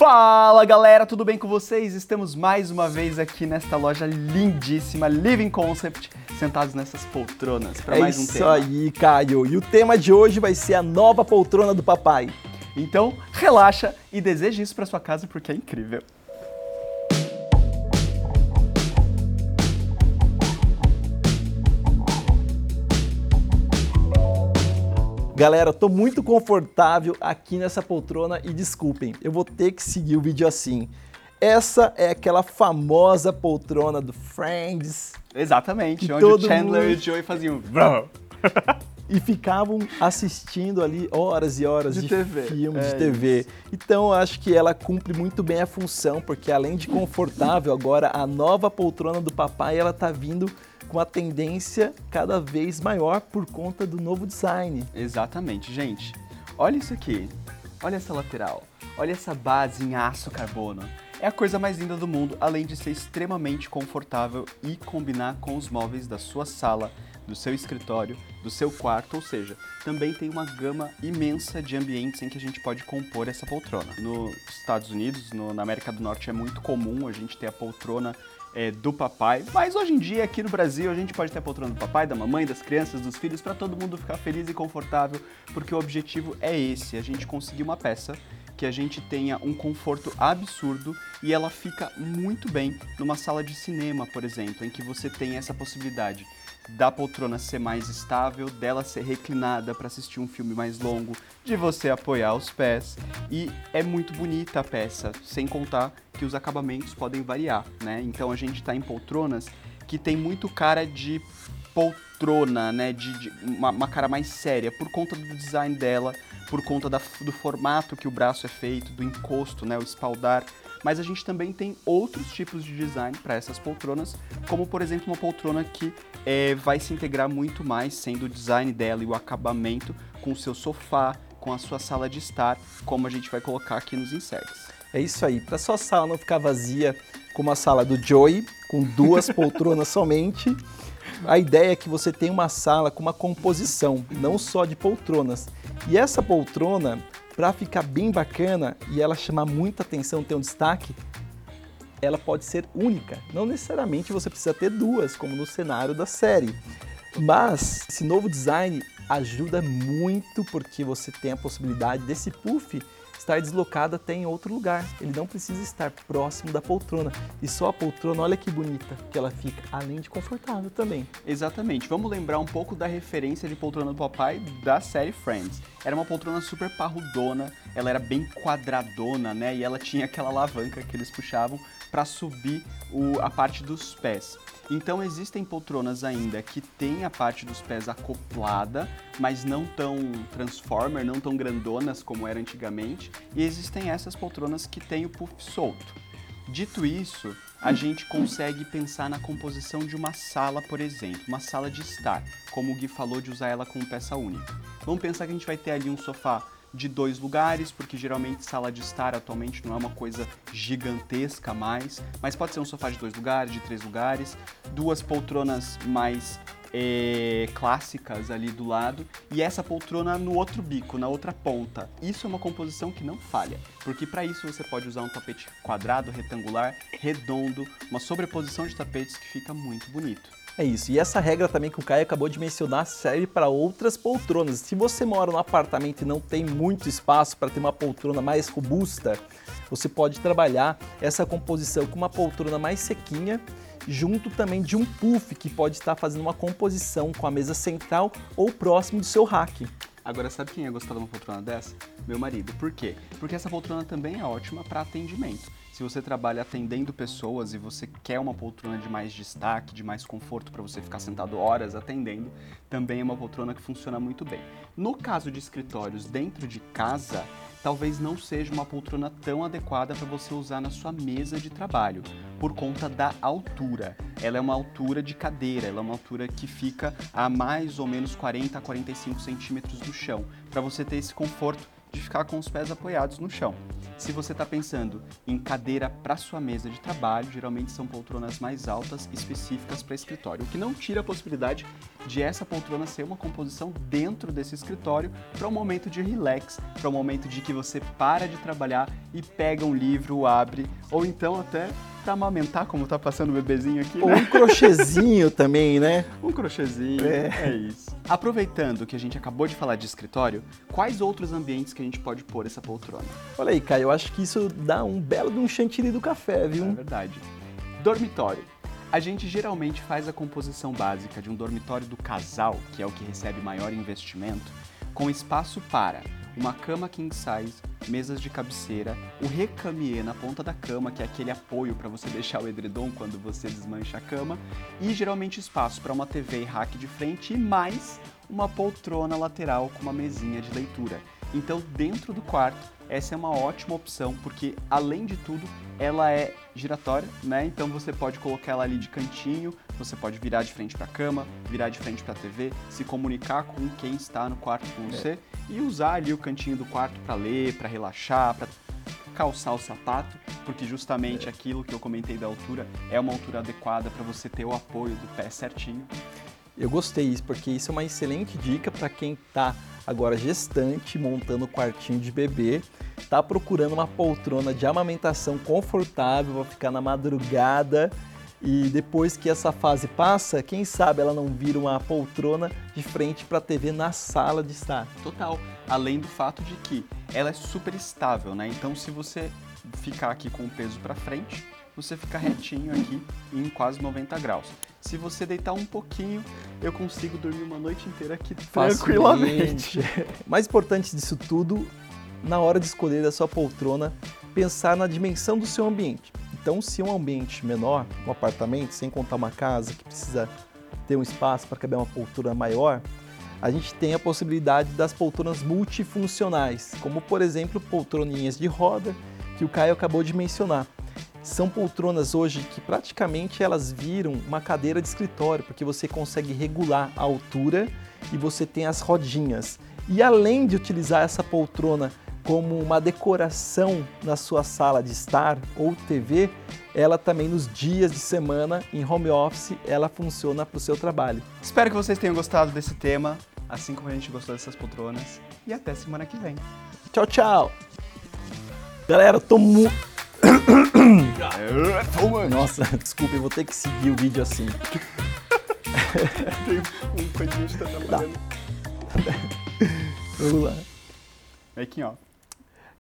Fala galera, tudo bem com vocês? Estamos mais uma vez aqui nesta loja lindíssima, Living Concept, sentados nessas poltronas para é mais um isso tema. aí, Caio. E o tema de hoje vai ser a nova poltrona do papai. Então, relaxa e deseje isso para sua casa porque é incrível. Galera, tô muito confortável aqui nessa poltrona e desculpem, eu vou ter que seguir o vídeo assim. Essa é aquela famosa poltrona do Friends Exatamente, onde todo o Chandler mundo- e o Joey faziam e ficavam assistindo ali horas e horas De de, TV, filmes é de TV. Então eu acho que ela cumpre muito bem a função, porque além de confortável, agora a nova poltrona do papai ela tá vindo com uma tendência cada vez maior por conta do novo design. Exatamente, gente. Olha isso aqui. Olha essa lateral. Olha essa base em aço carbono. É a coisa mais linda do mundo, além de ser extremamente confortável e combinar com os móveis da sua sala, do seu escritório, do seu quarto, ou seja, também tem uma gama imensa de ambientes em que a gente pode compor essa poltrona. Nos Estados Unidos, no- na América do Norte, é muito comum a gente ter a poltrona é, do papai, mas hoje em dia aqui no Brasil a gente pode ter a poltrona do papai, da mamãe, das crianças, dos filhos, para todo mundo ficar feliz e confortável, porque o objetivo é esse, a gente conseguir uma peça que a gente tenha um conforto absurdo e ela fica muito bem numa sala de cinema, por exemplo, em que você tem essa possibilidade da poltrona ser mais estável, dela ser reclinada para assistir um filme mais longo, de você apoiar os pés e é muito bonita a peça, sem contar que os acabamentos podem variar, né? Então a gente está em poltronas que tem muito cara de poltrona, né? De, de uma, uma cara mais séria por conta do design dela, por conta da- do formato que o braço é feito, do encosto, né? O espaldar. Mas a gente também tem outros tipos de design para essas poltronas, como por exemplo uma poltrona que eh, vai se integrar muito mais, sendo o design dela e o acabamento com o seu sofá, com a sua sala de estar, como a gente vai colocar aqui nos inserts. É isso aí, para sua sala não ficar vazia como a sala do Joey, com duas poltronas somente. A ideia é que você tenha uma sala com uma composição, não só de poltronas. E essa poltrona, para ficar bem bacana e ela chamar muita atenção, ter um destaque, ela pode ser única. Não necessariamente você precisa ter duas, como no cenário da série. Mas esse novo design ajuda muito porque você tem a possibilidade desse puff estar deslocado até em outro lugar. Ele não precisa estar próximo da poltrona. E só a poltrona, olha que bonita que ela fica, além de confortável também. Exatamente. Vamos lembrar um pouco da referência de poltrona do papai da série Friends. Era uma poltrona super parrudona, ela era bem quadradona, né? E ela tinha aquela alavanca que eles puxavam para subir o- a parte dos pés. Então existem poltronas ainda que tem a parte dos pés acoplada, mas não tão transformer, não tão grandonas como era antigamente. E existem essas poltronas que têm o puff solto. Dito isso, a gente consegue pensar na composição de uma sala, por exemplo, uma sala de estar, como o Gui falou de usar ela como peça única. Vamos pensar que a gente vai ter ali um sofá de dois lugares, porque geralmente sala de estar atualmente não é uma coisa gigantesca mais, mas pode ser um sofá de dois lugares, de três lugares, duas poltronas mais eh, clássicas ali do lado e essa poltrona no outro bico, na outra ponta. Isso é uma composição que não falha, porque para isso você pode usar um tapete quadrado, retangular, redondo, uma sobreposição de tapetes que fica muito bonito. É isso. E essa regra também que o Caio acabou de mencionar serve para outras poltronas. Se você mora num apartamento e não tem muito espaço para ter uma poltrona mais robusta, você pode trabalhar essa composição com uma poltrona mais sequinha, junto também de um puff que pode estar fazendo uma composição com a mesa central ou próximo do seu rack. Agora, sabe quem ia gostar de uma poltrona dessa? Meu marido. Por quê? Porque essa poltrona também é ótima para atendimento. Se você trabalha atendendo pessoas e você quer uma poltrona de mais destaque, de mais conforto para você ficar sentado horas atendendo, também é uma poltrona que funciona muito bem. No caso de escritórios dentro de casa, talvez não seja uma poltrona tão adequada para você usar na sua mesa de trabalho, por conta da altura. Ela é uma altura de cadeira, ela é uma altura que fica a mais ou menos 40 a 45 centímetros do chão, para você ter esse conforto de ficar com os pés apoiados no chão. Se você está pensando em cadeira para sua mesa de trabalho, geralmente são poltronas mais altas, específicas para escritório, o que não tira a possibilidade de essa poltrona ser uma composição dentro desse escritório para um momento de relax, para um momento de que você para de trabalhar e pega um livro, abre, ou então até para amamentar, como tá passando o bebezinho aqui, Ou né? um crochêzinho também, né? Um crochêzinho, É. é. isso. Aproveitando que a gente acabou de falar de escritório, quais outros ambientes que a gente pode pôr essa poltrona? Olha aí, Caio, eu acho que isso dá um belo de um chantilly do café, É viu? verdade. Dormitório. A gente geralmente faz a composição básica de um dormitório do casal, que é o que recebe maior investimento, com espaço para uma cama king size, mesas de cabeceira, o recamier na ponta da cama, que é aquele apoio para você deixar o edredom quando você desmancha a cama, e geralmente espaço para uma TV e rack de frente e mais uma poltrona lateral com uma mesinha de leitura. Então, dentro do quarto, essa é uma ótima opção, porque além de tudo, ela é giratória, né? Então você pode colocar ela ali de cantinho, você pode virar de frente para a cama, virar de frente para a TV, se comunicar com quem está no quarto com você e usar ali o cantinho do quarto para ler, para relaxar, para calçar o sapato, porque justamente aquilo que eu comentei da altura é uma altura adequada para você ter o apoio do pé certinho. Eu gostei disso, porque isso é uma excelente dica para quem está agora gestante, montando o quartinho de bebê, está procurando uma poltrona de amamentação confortável, vai ficar na madrugada e depois que essa fase passa, quem sabe ela não vira uma poltrona de frente para a TV na sala de estar. Total. Além do fato de que ela é super estável, né? Então, se você ficar aqui com o peso para frente, você fica retinho aqui em quase 90 graus. Se você deitar um pouquinho, eu consigo dormir uma noite inteira aqui tranquilamente. Mais importante disso tudo, na hora de escolher a sua poltrona, pensar na dimensão do seu ambiente. Então, se é um ambiente menor, um apartamento, sem contar uma casa que precisa ter um espaço para caber uma poltrona maior, a gente tem a possibilidade das poltronas multifuncionais, como por exemplo poltroninhas de roda que o Caio acabou de mencionar. São poltronas hoje que praticamente elas viram uma cadeira de escritório, porque você consegue regular a altura e você tem as rodinhas. E além de utilizar essa poltrona como uma decoração na sua sala de estar ou TV, ela também nos dias de semana em home office, ela funciona para o seu trabalho. Espero que vocês tenham gostado desse tema, assim como a gente gostou dessas poltronas. E até semana que vem. Tchau, tchau! Galera, eu tô muito... Nossa, desculpa, eu vou ter que seguir o vídeo assim. Tem um tá trabalhando. Vamos lá. Making off.